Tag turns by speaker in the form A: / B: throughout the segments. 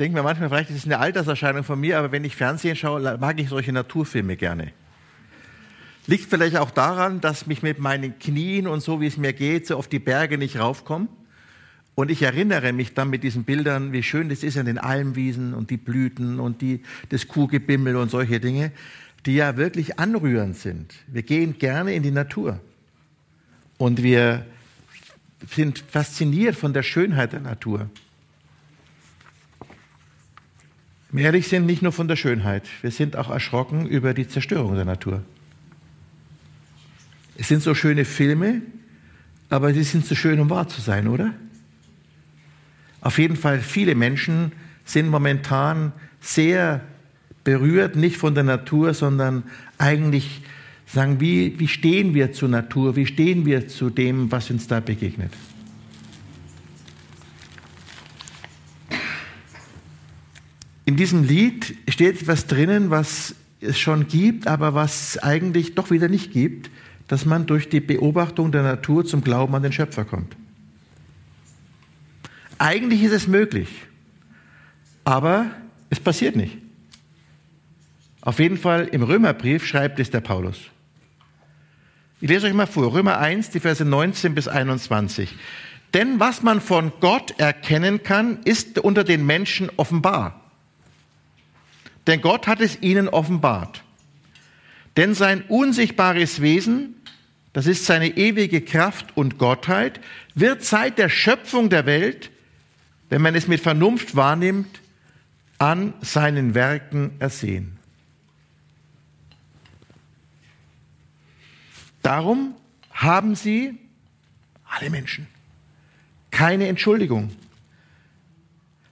A: denke mir manchmal, vielleicht ist es eine Alterserscheinung von mir, aber wenn ich Fernsehen schaue, mag ich solche Naturfilme gerne. Liegt vielleicht auch daran, dass mich mit meinen Knien und so, wie es mir geht, so auf die Berge nicht raufkomme. Und ich erinnere mich dann mit diesen Bildern, wie schön das ist an den Almwiesen und die Blüten und die, das Kuhgebimmel und solche Dinge, die ja wirklich anrührend sind. Wir gehen gerne in die Natur. Und wir sind fasziniert von der Schönheit der Natur. Ehrlich sind nicht nur von der Schönheit, wir sind auch erschrocken über die Zerstörung der Natur. Es sind so schöne Filme, aber sie sind so schön, um wahr zu sein, oder? Auf jeden Fall, viele Menschen sind momentan sehr berührt, nicht von der Natur, sondern eigentlich sagen, wie, wie stehen wir zur Natur, wie stehen wir zu dem, was uns da begegnet. In diesem Lied steht etwas drinnen, was es schon gibt, aber was eigentlich doch wieder nicht gibt, dass man durch die Beobachtung der Natur zum Glauben an den Schöpfer kommt. Eigentlich ist es möglich, aber es passiert nicht. Auf jeden Fall im Römerbrief schreibt es der Paulus. Ich lese euch mal vor, Römer 1, die Verse 19 bis 21. Denn was man von Gott erkennen kann, ist unter den Menschen offenbar denn Gott hat es ihnen offenbart. Denn sein unsichtbares Wesen, das ist seine ewige Kraft und Gottheit, wird seit der Schöpfung der Welt, wenn man es mit Vernunft wahrnimmt, an seinen Werken ersehen. Darum haben sie, alle Menschen, keine Entschuldigung.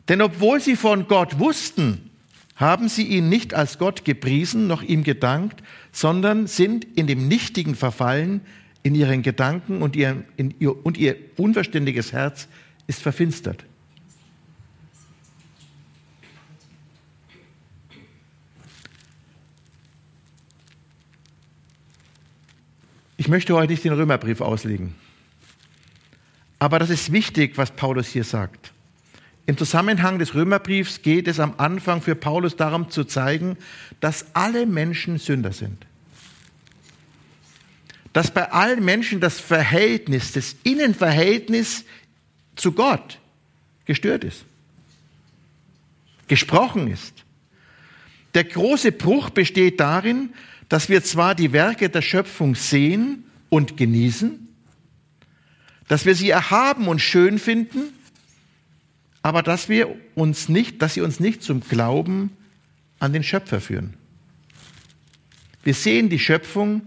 A: Denn obwohl sie von Gott wussten, haben sie ihn nicht als Gott gepriesen, noch ihm gedankt, sondern sind in dem Nichtigen verfallen, in ihren Gedanken und ihr, ihr, und ihr unverständiges Herz ist verfinstert. Ich möchte heute nicht den Römerbrief auslegen. Aber das ist wichtig, was Paulus hier sagt. Im Zusammenhang des Römerbriefs geht es am Anfang für Paulus darum zu zeigen, dass alle Menschen Sünder sind. Dass bei allen Menschen das Verhältnis, das Innenverhältnis zu Gott gestört ist, gesprochen ist. Der große Bruch besteht darin, dass wir zwar die Werke der Schöpfung sehen und genießen, dass wir sie erhaben und schön finden, aber dass wir uns nicht, dass sie uns nicht zum Glauben an den Schöpfer führen. Wir sehen die Schöpfung,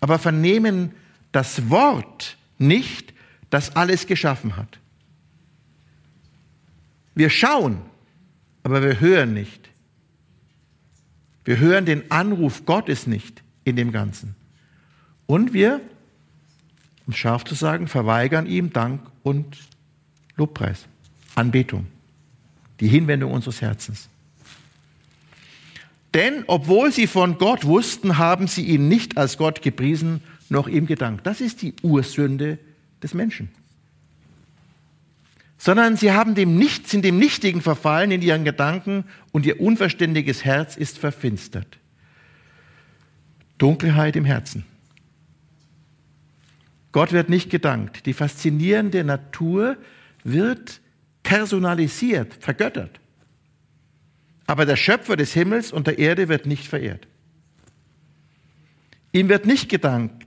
A: aber vernehmen das Wort nicht, das alles geschaffen hat. Wir schauen, aber wir hören nicht. Wir hören den Anruf Gottes nicht in dem Ganzen. Und wir, um scharf zu sagen, verweigern ihm Dank und Lobpreis. Anbetung, die Hinwendung unseres Herzens. Denn obwohl sie von Gott wussten, haben sie ihn nicht als Gott gepriesen, noch ihm gedankt. Das ist die Ursünde des Menschen. Sondern sie haben dem Nichts, sind dem Nichtigen verfallen in ihren Gedanken und ihr unverständiges Herz ist verfinstert. Dunkelheit im Herzen. Gott wird nicht gedankt. Die faszinierende Natur wird personalisiert, vergöttert. Aber der Schöpfer des Himmels und der Erde wird nicht verehrt. Ihm wird nicht gedankt.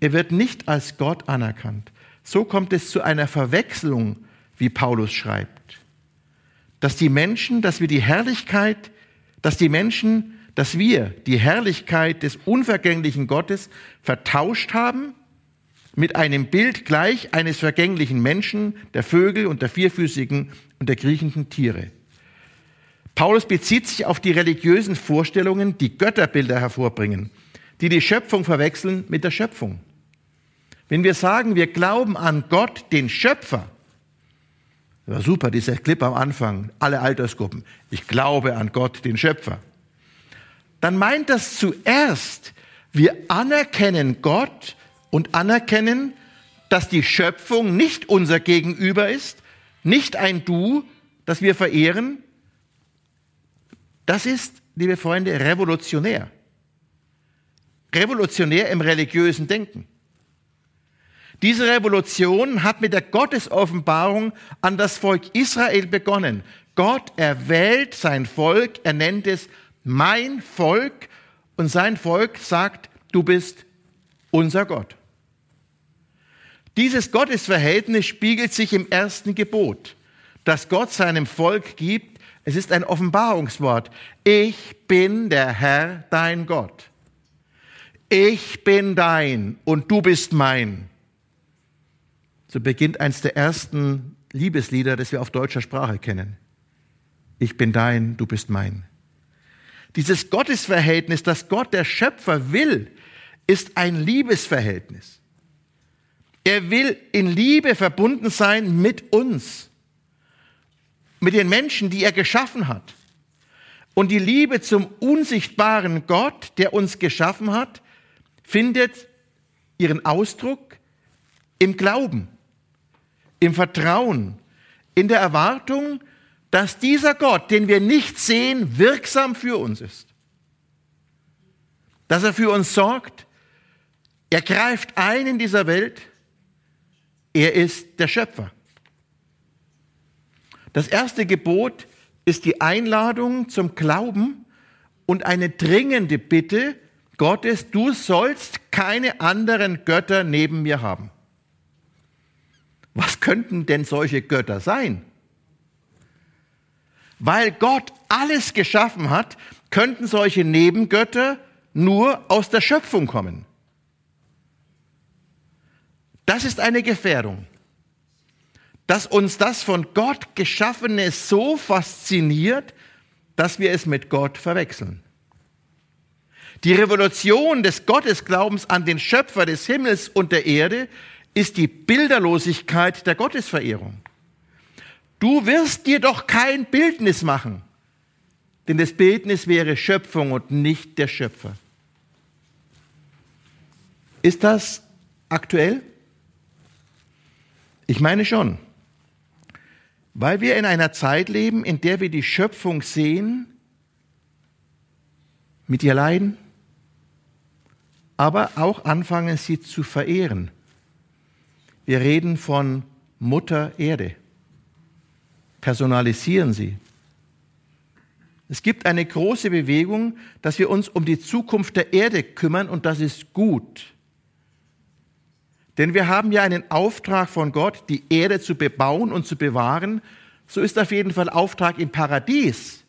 A: Er wird nicht als Gott anerkannt. So kommt es zu einer Verwechslung, wie Paulus schreibt. Dass die Menschen, dass wir die Herrlichkeit, dass die Menschen, dass wir die Herrlichkeit des unvergänglichen Gottes vertauscht haben mit einem Bild gleich eines vergänglichen Menschen, der Vögel und der vierfüßigen und der kriechenden Tiere. Paulus bezieht sich auf die religiösen Vorstellungen, die Götterbilder hervorbringen, die die Schöpfung verwechseln mit der Schöpfung. Wenn wir sagen, wir glauben an Gott, den Schöpfer, war super, dieser Clip am Anfang, alle Altersgruppen, ich glaube an Gott, den Schöpfer, dann meint das zuerst, wir anerkennen Gott und anerkennen, dass die Schöpfung nicht unser Gegenüber ist, nicht ein Du, das wir verehren. Das ist, liebe Freunde, revolutionär. Revolutionär im religiösen Denken. Diese Revolution hat mit der Gottesoffenbarung an das Volk Israel begonnen. Gott erwählt sein Volk, er nennt es mein Volk und sein Volk sagt, du bist unser Gott. Dieses Gottesverhältnis spiegelt sich im ersten Gebot, das Gott seinem Volk gibt. Es ist ein Offenbarungswort. Ich bin der Herr, dein Gott. Ich bin dein und du bist mein. So beginnt eins der ersten Liebeslieder, das wir auf deutscher Sprache kennen. Ich bin dein, du bist mein. Dieses Gottesverhältnis, das Gott der Schöpfer will, ist ein Liebesverhältnis. Er will in Liebe verbunden sein mit uns, mit den Menschen, die er geschaffen hat. Und die Liebe zum unsichtbaren Gott, der uns geschaffen hat, findet ihren Ausdruck im Glauben, im Vertrauen, in der Erwartung, dass dieser Gott, den wir nicht sehen, wirksam für uns ist. Dass er für uns sorgt. Er greift ein in dieser Welt. Er ist der Schöpfer. Das erste Gebot ist die Einladung zum Glauben und eine dringende Bitte Gottes, du sollst keine anderen Götter neben mir haben. Was könnten denn solche Götter sein? Weil Gott alles geschaffen hat, könnten solche Nebengötter nur aus der Schöpfung kommen. Das ist eine Gefährdung, dass uns das von Gott geschaffene so fasziniert, dass wir es mit Gott verwechseln. Die Revolution des Gottesglaubens an den Schöpfer des Himmels und der Erde ist die Bilderlosigkeit der Gottesverehrung. Du wirst dir doch kein Bildnis machen, denn das Bildnis wäre Schöpfung und nicht der Schöpfer. Ist das aktuell? Ich meine schon, weil wir in einer Zeit leben, in der wir die Schöpfung sehen, mit ihr leiden, aber auch anfangen, sie zu verehren. Wir reden von Mutter Erde personalisieren sie. Es gibt eine große Bewegung, dass wir uns um die Zukunft der Erde kümmern und das ist gut. Denn wir haben ja einen Auftrag von Gott, die Erde zu bebauen und zu bewahren. So ist auf jeden Fall Auftrag im Paradies.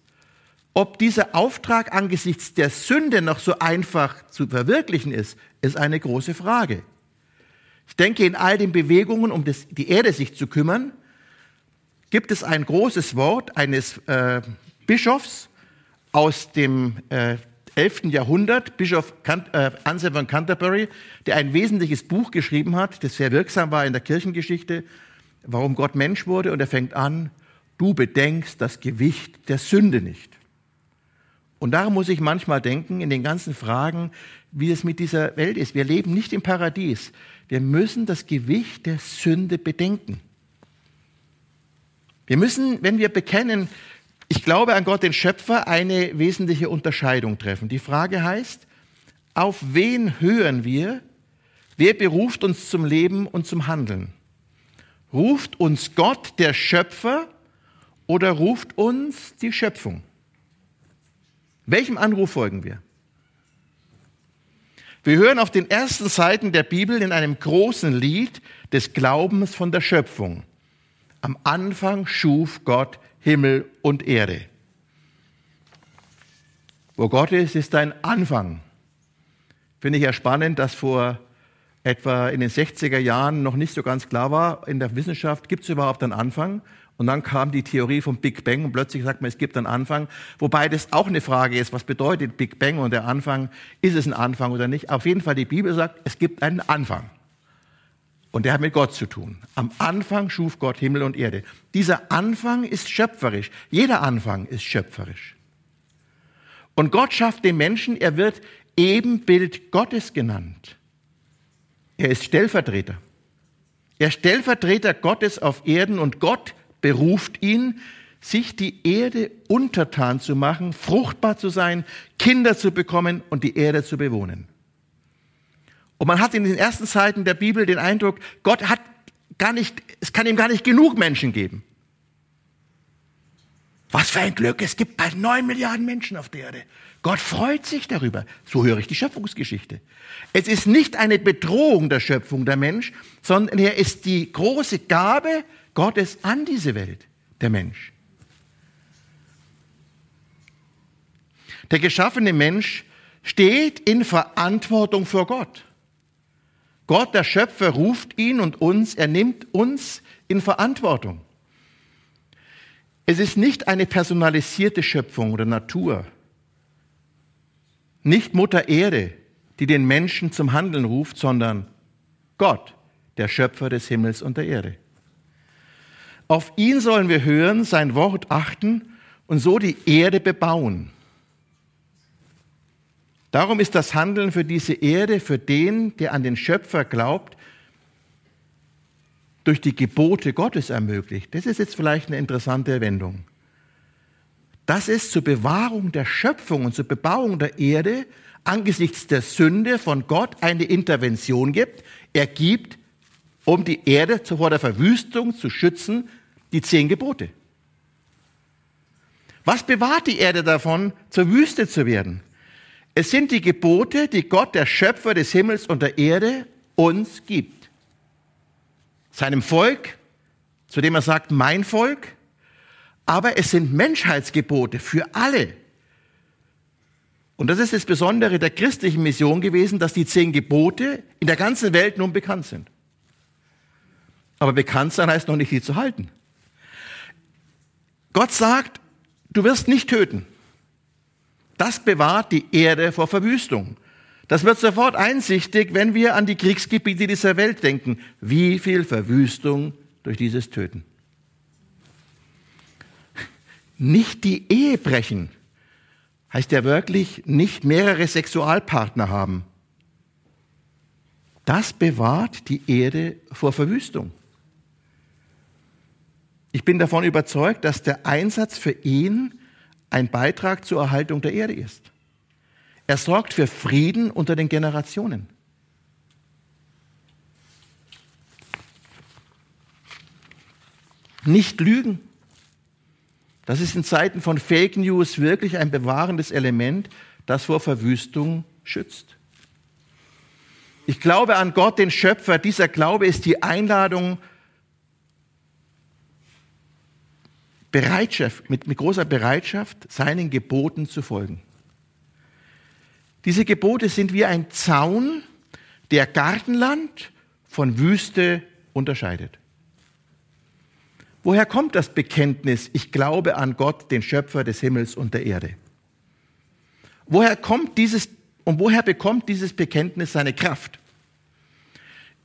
A: Ob dieser Auftrag angesichts der Sünde noch so einfach zu verwirklichen ist, ist eine große Frage. Ich denke, in all den Bewegungen, um das, die Erde sich zu kümmern, gibt es ein großes Wort eines äh, Bischofs aus dem äh, 11. Jahrhundert, Bischof äh, Anselm von Canterbury, der ein wesentliches Buch geschrieben hat, das sehr wirksam war in der Kirchengeschichte, warum Gott Mensch wurde. Und er fängt an, du bedenkst das Gewicht der Sünde nicht. Und darum muss ich manchmal denken, in den ganzen Fragen, wie es mit dieser Welt ist. Wir leben nicht im Paradies. Wir müssen das Gewicht der Sünde bedenken. Wir müssen, wenn wir bekennen, ich glaube an Gott, den Schöpfer, eine wesentliche Unterscheidung treffen. Die Frage heißt, auf wen hören wir? Wer beruft uns zum Leben und zum Handeln? Ruft uns Gott, der Schöpfer, oder ruft uns die Schöpfung? Welchem Anruf folgen wir? Wir hören auf den ersten Seiten der Bibel in einem großen Lied des Glaubens von der Schöpfung. Am Anfang schuf Gott Himmel und Erde. Wo Gott ist, ist ein Anfang. Finde ich ja spannend, dass vor etwa in den 60er Jahren noch nicht so ganz klar war in der Wissenschaft, gibt es überhaupt einen Anfang? Und dann kam die Theorie vom Big Bang und plötzlich sagt man, es gibt einen Anfang. Wobei das auch eine Frage ist, was bedeutet Big Bang und der Anfang? Ist es ein Anfang oder nicht? Auf jeden Fall, die Bibel sagt, es gibt einen Anfang. Und der hat mit Gott zu tun. Am Anfang schuf Gott Himmel und Erde. Dieser Anfang ist schöpferisch. Jeder Anfang ist schöpferisch. Und Gott schafft den Menschen, er wird Ebenbild Gottes genannt. Er ist Stellvertreter. Er ist Stellvertreter Gottes auf Erden und Gott beruft ihn, sich die Erde untertan zu machen, fruchtbar zu sein, Kinder zu bekommen und die Erde zu bewohnen. Und man hat in den ersten Zeiten der Bibel den Eindruck, Gott hat gar nicht, es kann ihm gar nicht genug Menschen geben. Was für ein Glück, es gibt bald neun Milliarden Menschen auf der Erde. Gott freut sich darüber. So höre ich die Schöpfungsgeschichte. Es ist nicht eine Bedrohung der Schöpfung der Mensch, sondern er ist die große Gabe Gottes an diese Welt, der Mensch. Der geschaffene Mensch steht in Verantwortung vor Gott. Gott, der Schöpfer, ruft ihn und uns, er nimmt uns in Verantwortung. Es ist nicht eine personalisierte Schöpfung oder Natur, nicht Mutter Erde, die den Menschen zum Handeln ruft, sondern Gott, der Schöpfer des Himmels und der Erde. Auf ihn sollen wir hören, sein Wort achten und so die Erde bebauen. Darum ist das Handeln für diese Erde, für den, der an den Schöpfer glaubt, durch die Gebote Gottes ermöglicht. Das ist jetzt vielleicht eine interessante Wendung. Dass es zur Bewahrung der Schöpfung und zur Bebauung der Erde angesichts der Sünde von Gott eine Intervention gibt. Er gibt, um die Erde vor der Verwüstung zu schützen, die zehn Gebote. Was bewahrt die Erde davon, zur Wüste zu werden? Es sind die Gebote, die Gott, der Schöpfer des Himmels und der Erde, uns gibt. Seinem Volk, zu dem er sagt, mein Volk, aber es sind Menschheitsgebote für alle. Und das ist das Besondere der christlichen Mission gewesen, dass die zehn Gebote in der ganzen Welt nun bekannt sind. Aber bekannt sein heißt noch nicht, sie zu halten. Gott sagt, du wirst nicht töten. Das bewahrt die Erde vor Verwüstung. Das wird sofort einsichtig, wenn wir an die Kriegsgebiete dieser Welt denken. Wie viel Verwüstung durch dieses Töten. Nicht die Ehe brechen heißt ja wirklich nicht mehrere Sexualpartner haben. Das bewahrt die Erde vor Verwüstung. Ich bin davon überzeugt, dass der Einsatz für ihn ein Beitrag zur Erhaltung der Erde ist. Er sorgt für Frieden unter den Generationen. Nicht lügen. Das ist in Zeiten von Fake News wirklich ein bewahrendes Element, das vor Verwüstung schützt. Ich glaube an Gott, den Schöpfer. Dieser Glaube ist die Einladung Bereitschaft, mit, mit großer Bereitschaft, seinen Geboten zu folgen. Diese Gebote sind wie ein Zaun, der Gartenland von Wüste unterscheidet. Woher kommt das Bekenntnis, ich glaube an Gott, den Schöpfer des Himmels und der Erde? Woher kommt dieses und woher bekommt dieses Bekenntnis seine Kraft?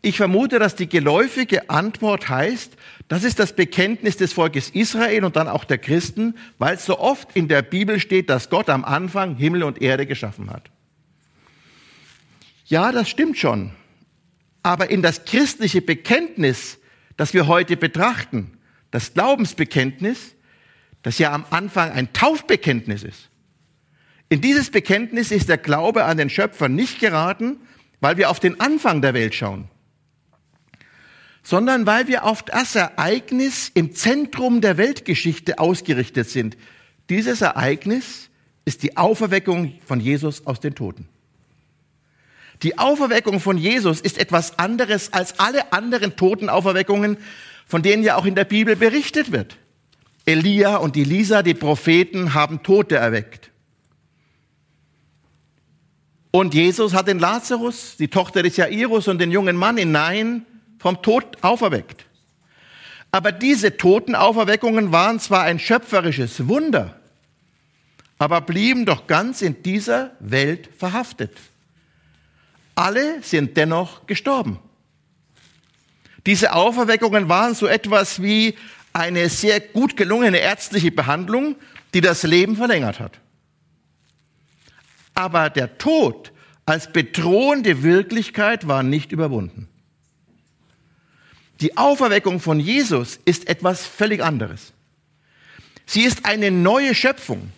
A: Ich vermute, dass die geläufige Antwort heißt, das ist das Bekenntnis des Volkes Israel und dann auch der Christen, weil es so oft in der Bibel steht, dass Gott am Anfang Himmel und Erde geschaffen hat. Ja, das stimmt schon. Aber in das christliche Bekenntnis, das wir heute betrachten, das Glaubensbekenntnis, das ja am Anfang ein Taufbekenntnis ist. In dieses Bekenntnis ist der Glaube an den Schöpfer nicht geraten, weil wir auf den Anfang der Welt schauen sondern weil wir auf das Ereignis im Zentrum der Weltgeschichte ausgerichtet sind. Dieses Ereignis ist die Auferweckung von Jesus aus den Toten. Die Auferweckung von Jesus ist etwas anderes als alle anderen Totenauferweckungen, von denen ja auch in der Bibel berichtet wird. Elia und Elisa, die Propheten, haben Tote erweckt. Und Jesus hat den Lazarus, die Tochter des Jairus und den jungen Mann in Nein vom Tod auferweckt. Aber diese Totenauferweckungen waren zwar ein schöpferisches Wunder, aber blieben doch ganz in dieser Welt verhaftet. Alle sind dennoch gestorben. Diese Auferweckungen waren so etwas wie eine sehr gut gelungene ärztliche Behandlung, die das Leben verlängert hat. Aber der Tod als bedrohende Wirklichkeit war nicht überwunden. Die Auferweckung von Jesus ist etwas völlig anderes. Sie ist eine neue Schöpfung.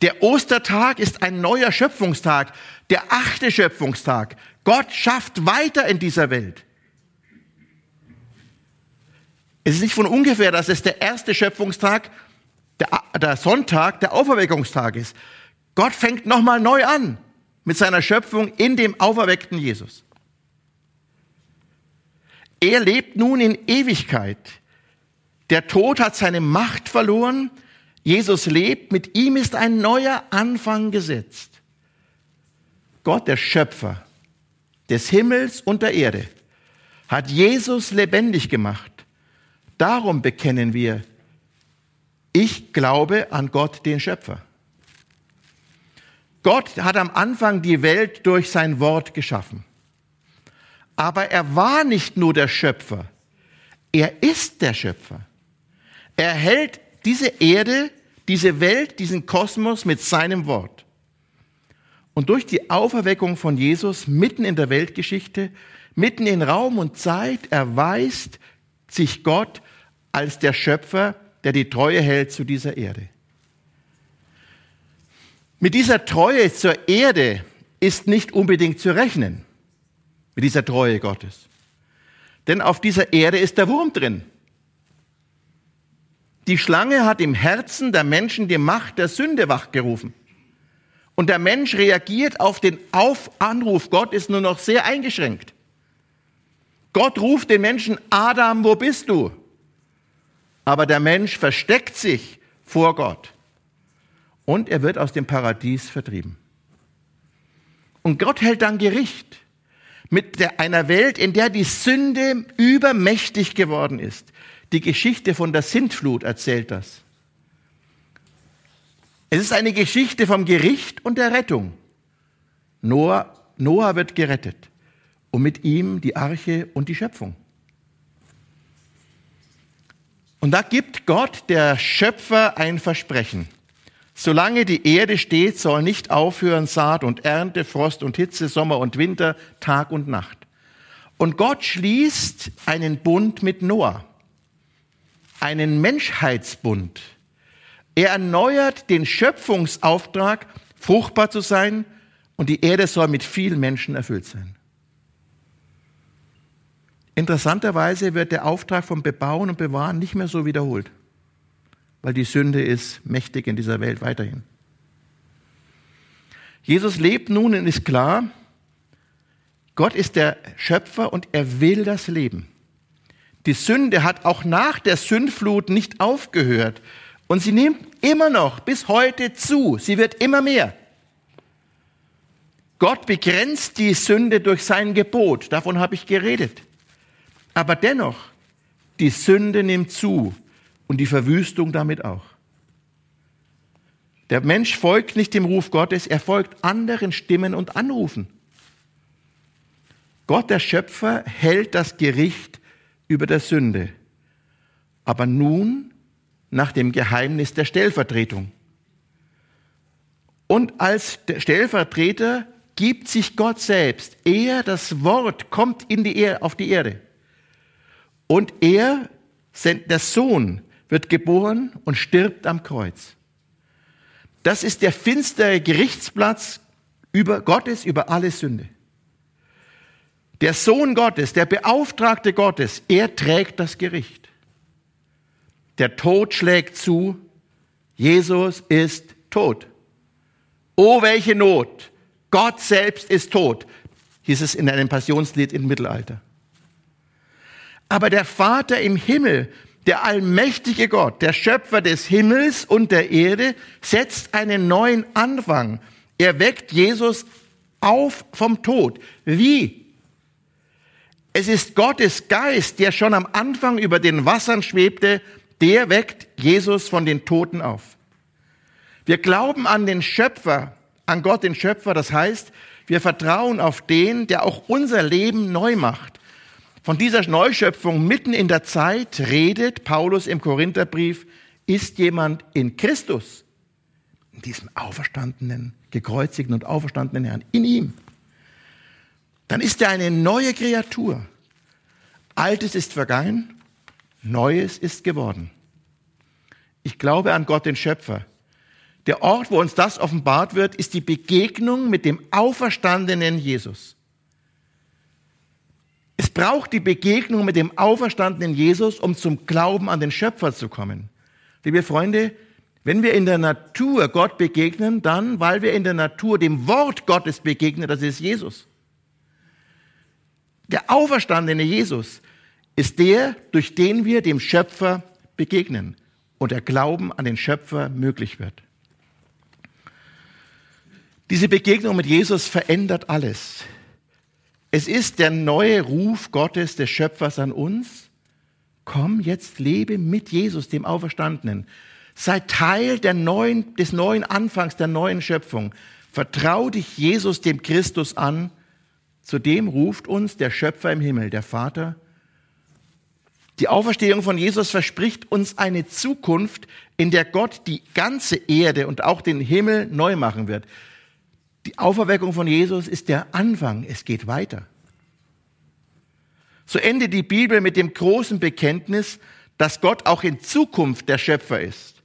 A: Der Ostertag ist ein neuer Schöpfungstag, der achte Schöpfungstag. Gott schafft weiter in dieser Welt. Es ist nicht von ungefähr, dass es der erste Schöpfungstag, der, der Sonntag, der Auferweckungstag ist. Gott fängt nochmal neu an mit seiner Schöpfung in dem auferweckten Jesus. Er lebt nun in Ewigkeit. Der Tod hat seine Macht verloren. Jesus lebt. Mit ihm ist ein neuer Anfang gesetzt. Gott, der Schöpfer des Himmels und der Erde, hat Jesus lebendig gemacht. Darum bekennen wir, ich glaube an Gott, den Schöpfer. Gott hat am Anfang die Welt durch sein Wort geschaffen. Aber er war nicht nur der Schöpfer, er ist der Schöpfer. Er hält diese Erde, diese Welt, diesen Kosmos mit seinem Wort. Und durch die Auferweckung von Jesus mitten in der Weltgeschichte, mitten in Raum und Zeit, erweist sich Gott als der Schöpfer, der die Treue hält zu dieser Erde. Mit dieser Treue zur Erde ist nicht unbedingt zu rechnen mit dieser Treue Gottes. Denn auf dieser Erde ist der Wurm drin. Die Schlange hat im Herzen der Menschen die Macht der Sünde wachgerufen. Und der Mensch reagiert auf den auf Anruf Gottes nur noch sehr eingeschränkt. Gott ruft den Menschen, Adam, wo bist du? Aber der Mensch versteckt sich vor Gott. Und er wird aus dem Paradies vertrieben. Und Gott hält dann Gericht mit der, einer Welt, in der die Sünde übermächtig geworden ist. Die Geschichte von der Sintflut erzählt das. Es ist eine Geschichte vom Gericht und der Rettung. Noah, Noah wird gerettet und mit ihm die Arche und die Schöpfung. Und da gibt Gott, der Schöpfer, ein Versprechen. Solange die Erde steht, soll nicht aufhören Saat und Ernte, Frost und Hitze, Sommer und Winter, Tag und Nacht. Und Gott schließt einen Bund mit Noah, einen Menschheitsbund. Er erneuert den Schöpfungsauftrag, fruchtbar zu sein, und die Erde soll mit vielen Menschen erfüllt sein. Interessanterweise wird der Auftrag vom Bebauen und Bewahren nicht mehr so wiederholt weil die Sünde ist mächtig in dieser Welt weiterhin. Jesus lebt nun und ist klar, Gott ist der Schöpfer und er will das Leben. Die Sünde hat auch nach der Sündflut nicht aufgehört und sie nimmt immer noch bis heute zu. Sie wird immer mehr. Gott begrenzt die Sünde durch sein Gebot, davon habe ich geredet. Aber dennoch, die Sünde nimmt zu und die Verwüstung damit auch. Der Mensch folgt nicht dem Ruf Gottes, er folgt anderen Stimmen und Anrufen. Gott, der Schöpfer, hält das Gericht über der Sünde, aber nun nach dem Geheimnis der Stellvertretung. Und als Stellvertreter gibt sich Gott selbst. Er, das Wort, kommt in die er auf die Erde. Und er, der Sohn, wird geboren und stirbt am Kreuz. Das ist der finstere Gerichtsplatz über Gottes, über alle Sünde. Der Sohn Gottes, der Beauftragte Gottes, er trägt das Gericht. Der Tod schlägt zu, Jesus ist tot. Oh, welche Not! Gott selbst ist tot, hieß es in einem Passionslied im Mittelalter. Aber der Vater im Himmel der allmächtige Gott, der Schöpfer des Himmels und der Erde, setzt einen neuen Anfang. Er weckt Jesus auf vom Tod. Wie? Es ist Gottes Geist, der schon am Anfang über den Wassern schwebte, der weckt Jesus von den Toten auf. Wir glauben an den Schöpfer, an Gott den Schöpfer, das heißt, wir vertrauen auf den, der auch unser Leben neu macht. Von dieser Neuschöpfung mitten in der Zeit redet Paulus im Korintherbrief, ist jemand in Christus, in diesem auferstandenen, gekreuzigten und auferstandenen Herrn, in ihm, dann ist er eine neue Kreatur. Altes ist vergangen, Neues ist geworden. Ich glaube an Gott, den Schöpfer. Der Ort, wo uns das offenbart wird, ist die Begegnung mit dem auferstandenen Jesus. Es braucht die Begegnung mit dem auferstandenen Jesus, um zum Glauben an den Schöpfer zu kommen. Liebe Freunde, wenn wir in der Natur Gott begegnen, dann, weil wir in der Natur dem Wort Gottes begegnen, das ist Jesus. Der auferstandene Jesus ist der, durch den wir dem Schöpfer begegnen und der Glauben an den Schöpfer möglich wird. Diese Begegnung mit Jesus verändert alles. Es ist der neue Ruf Gottes, des Schöpfers an uns. Komm, jetzt lebe mit Jesus, dem Auferstandenen. Sei Teil der neuen, des neuen Anfangs, der neuen Schöpfung. Vertrau dich Jesus, dem Christus an. Zu dem ruft uns der Schöpfer im Himmel, der Vater. Die Auferstehung von Jesus verspricht uns eine Zukunft, in der Gott die ganze Erde und auch den Himmel neu machen wird. Die Auferweckung von Jesus ist der Anfang. Es geht weiter. So endet die Bibel mit dem großen Bekenntnis, dass Gott auch in Zukunft der Schöpfer ist.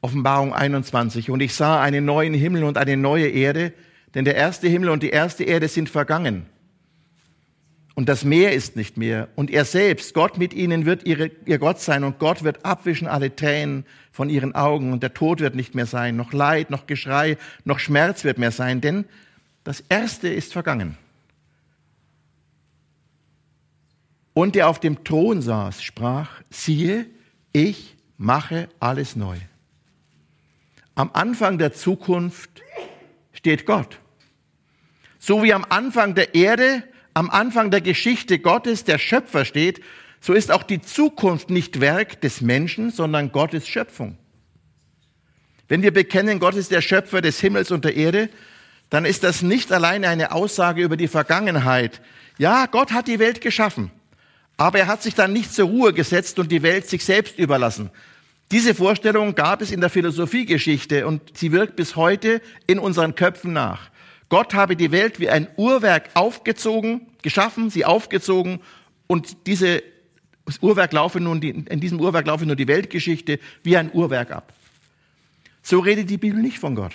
A: Offenbarung 21. Und ich sah einen neuen Himmel und eine neue Erde, denn der erste Himmel und die erste Erde sind vergangen und das Meer ist nicht mehr. Und er selbst, Gott mit ihnen, wird ihre, ihr Gott sein und Gott wird abwischen alle Tränen von ihren Augen und der Tod wird nicht mehr sein, noch Leid, noch Geschrei, noch Schmerz wird mehr sein, denn das Erste ist vergangen. Und der auf dem Thron saß, sprach, siehe, ich mache alles neu. Am Anfang der Zukunft steht Gott. So wie am Anfang der Erde am Anfang der Geschichte Gottes der Schöpfer steht, so ist auch die Zukunft nicht Werk des Menschen, sondern Gottes Schöpfung. Wenn wir bekennen, Gott ist der Schöpfer des Himmels und der Erde, dann ist das nicht alleine eine Aussage über die Vergangenheit. Ja, Gott hat die Welt geschaffen, aber er hat sich dann nicht zur Ruhe gesetzt und die Welt sich selbst überlassen. Diese Vorstellung gab es in der Philosophiegeschichte und sie wirkt bis heute in unseren Köpfen nach. Gott habe die Welt wie ein Uhrwerk aufgezogen, geschaffen, sie aufgezogen und diese Uhrwerk laufe nun die, in diesem Uhrwerk laufe nur die Weltgeschichte wie ein Uhrwerk ab. So redet die Bibel nicht von Gott.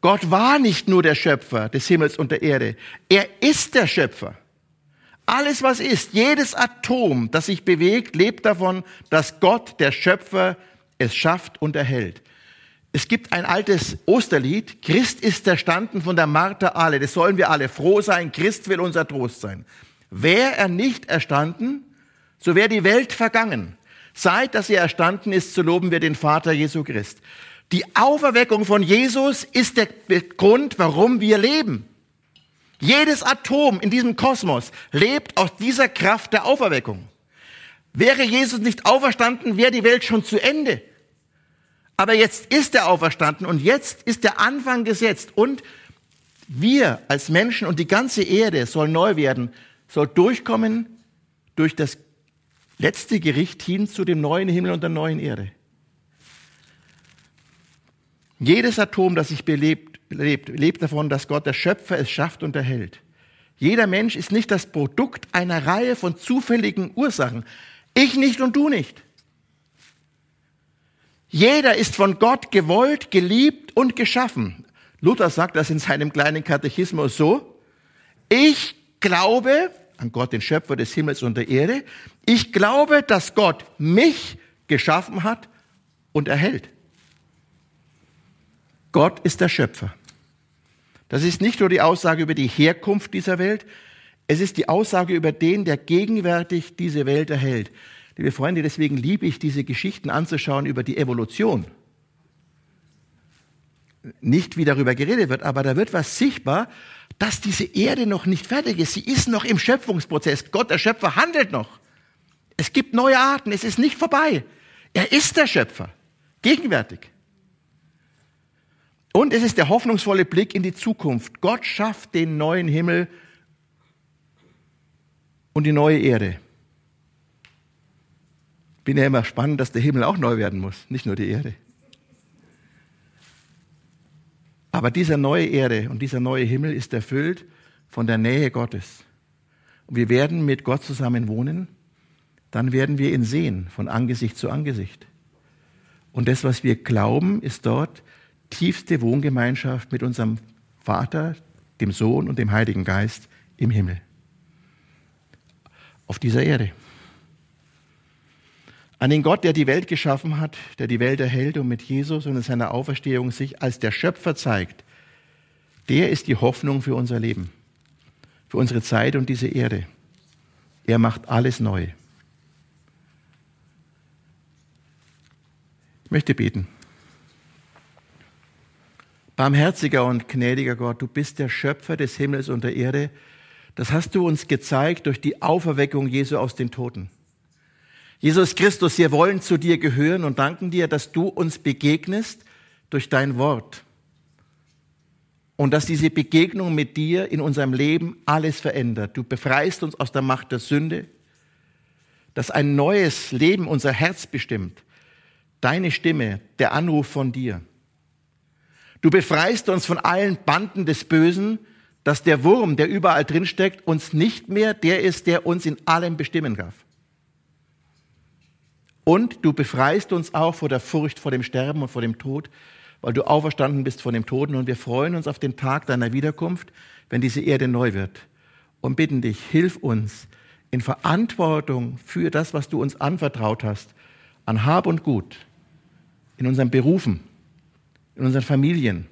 A: Gott war nicht nur der Schöpfer des Himmels und der Erde. Er ist der Schöpfer. Alles, was ist, jedes Atom, das sich bewegt, lebt davon, dass Gott, der Schöpfer, es schafft und erhält. Es gibt ein altes Osterlied, Christ ist erstanden von der Martha alle. Das sollen wir alle froh sein. Christ will unser Trost sein. Wäre er nicht erstanden, so wäre die Welt vergangen. Seit dass er erstanden ist, so loben wir den Vater Jesu Christ. Die Auferweckung von Jesus ist der Grund, warum wir leben. Jedes Atom in diesem Kosmos lebt aus dieser Kraft der Auferweckung. Wäre Jesus nicht auferstanden, wäre die Welt schon zu Ende. Aber jetzt ist er auferstanden und jetzt ist der Anfang gesetzt und wir als Menschen und die ganze Erde soll neu werden, soll durchkommen durch das letzte Gericht hin zu dem neuen Himmel und der neuen Erde. Jedes Atom, das sich belebt, lebt, lebt davon, dass Gott, der Schöpfer, es schafft und erhält. Jeder Mensch ist nicht das Produkt einer Reihe von zufälligen Ursachen. Ich nicht und du nicht. Jeder ist von Gott gewollt, geliebt und geschaffen. Luther sagt das in seinem kleinen Katechismus so. Ich glaube an Gott, den Schöpfer des Himmels und der Erde. Ich glaube, dass Gott mich geschaffen hat und erhält. Gott ist der Schöpfer. Das ist nicht nur die Aussage über die Herkunft dieser Welt, es ist die Aussage über den, der gegenwärtig diese Welt erhält. Liebe Freunde, deswegen liebe ich diese Geschichten anzuschauen über die Evolution. nicht, wie darüber geredet wird, aber da wird was sichtbar, dass diese Erde noch nicht fertig ist. Sie ist noch im Schöpfungsprozess. Gott, der Schöpfer, handelt noch. Es gibt neue Arten. Es ist nicht vorbei. Er ist der Schöpfer. Gegenwärtig. Und es ist der hoffnungsvolle Blick in die Zukunft. Gott schafft den neuen Himmel und die neue Erde. Bin ja immer spannend, dass der Himmel auch neu werden muss, nicht nur die Erde. Aber dieser neue Erde und dieser neue Himmel ist erfüllt von der Nähe Gottes. Und wir werden mit Gott zusammen wohnen, dann werden wir ihn sehen, von Angesicht zu Angesicht. Und das, was wir glauben, ist dort tiefste Wohngemeinschaft mit unserem Vater, dem Sohn und dem Heiligen Geist im Himmel. Auf dieser Erde. An den Gott, der die Welt geschaffen hat, der die Welt erhält und mit Jesus und in seiner Auferstehung sich als der Schöpfer zeigt, der ist die Hoffnung für unser Leben, für unsere Zeit und diese Erde. Er macht alles neu. Ich möchte beten. Barmherziger und gnädiger Gott, du bist der Schöpfer des Himmels und der Erde. Das hast du uns gezeigt durch die Auferweckung Jesu aus den Toten. Jesus Christus, wir wollen zu dir gehören und danken dir, dass du uns begegnest durch dein Wort. Und dass diese Begegnung mit dir in unserem Leben alles verändert. Du befreist uns aus der Macht der Sünde, dass ein neues Leben unser Herz bestimmt. Deine Stimme, der Anruf von dir. Du befreist uns von allen Banden des Bösen, dass der Wurm, der überall drinsteckt, uns nicht mehr der ist, der uns in allem bestimmen darf. Und du befreist uns auch vor der Furcht vor dem Sterben und vor dem Tod, weil du auferstanden bist von dem Toten. Und wir freuen uns auf den Tag deiner Wiederkunft, wenn diese Erde neu wird. Und bitten dich, hilf uns in Verantwortung für das, was du uns anvertraut hast, an Hab und Gut, in unseren Berufen, in unseren Familien,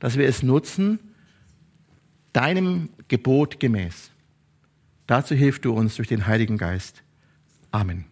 A: dass wir es nutzen, deinem Gebot gemäß. Dazu hilfst du uns durch den Heiligen Geist. Amen.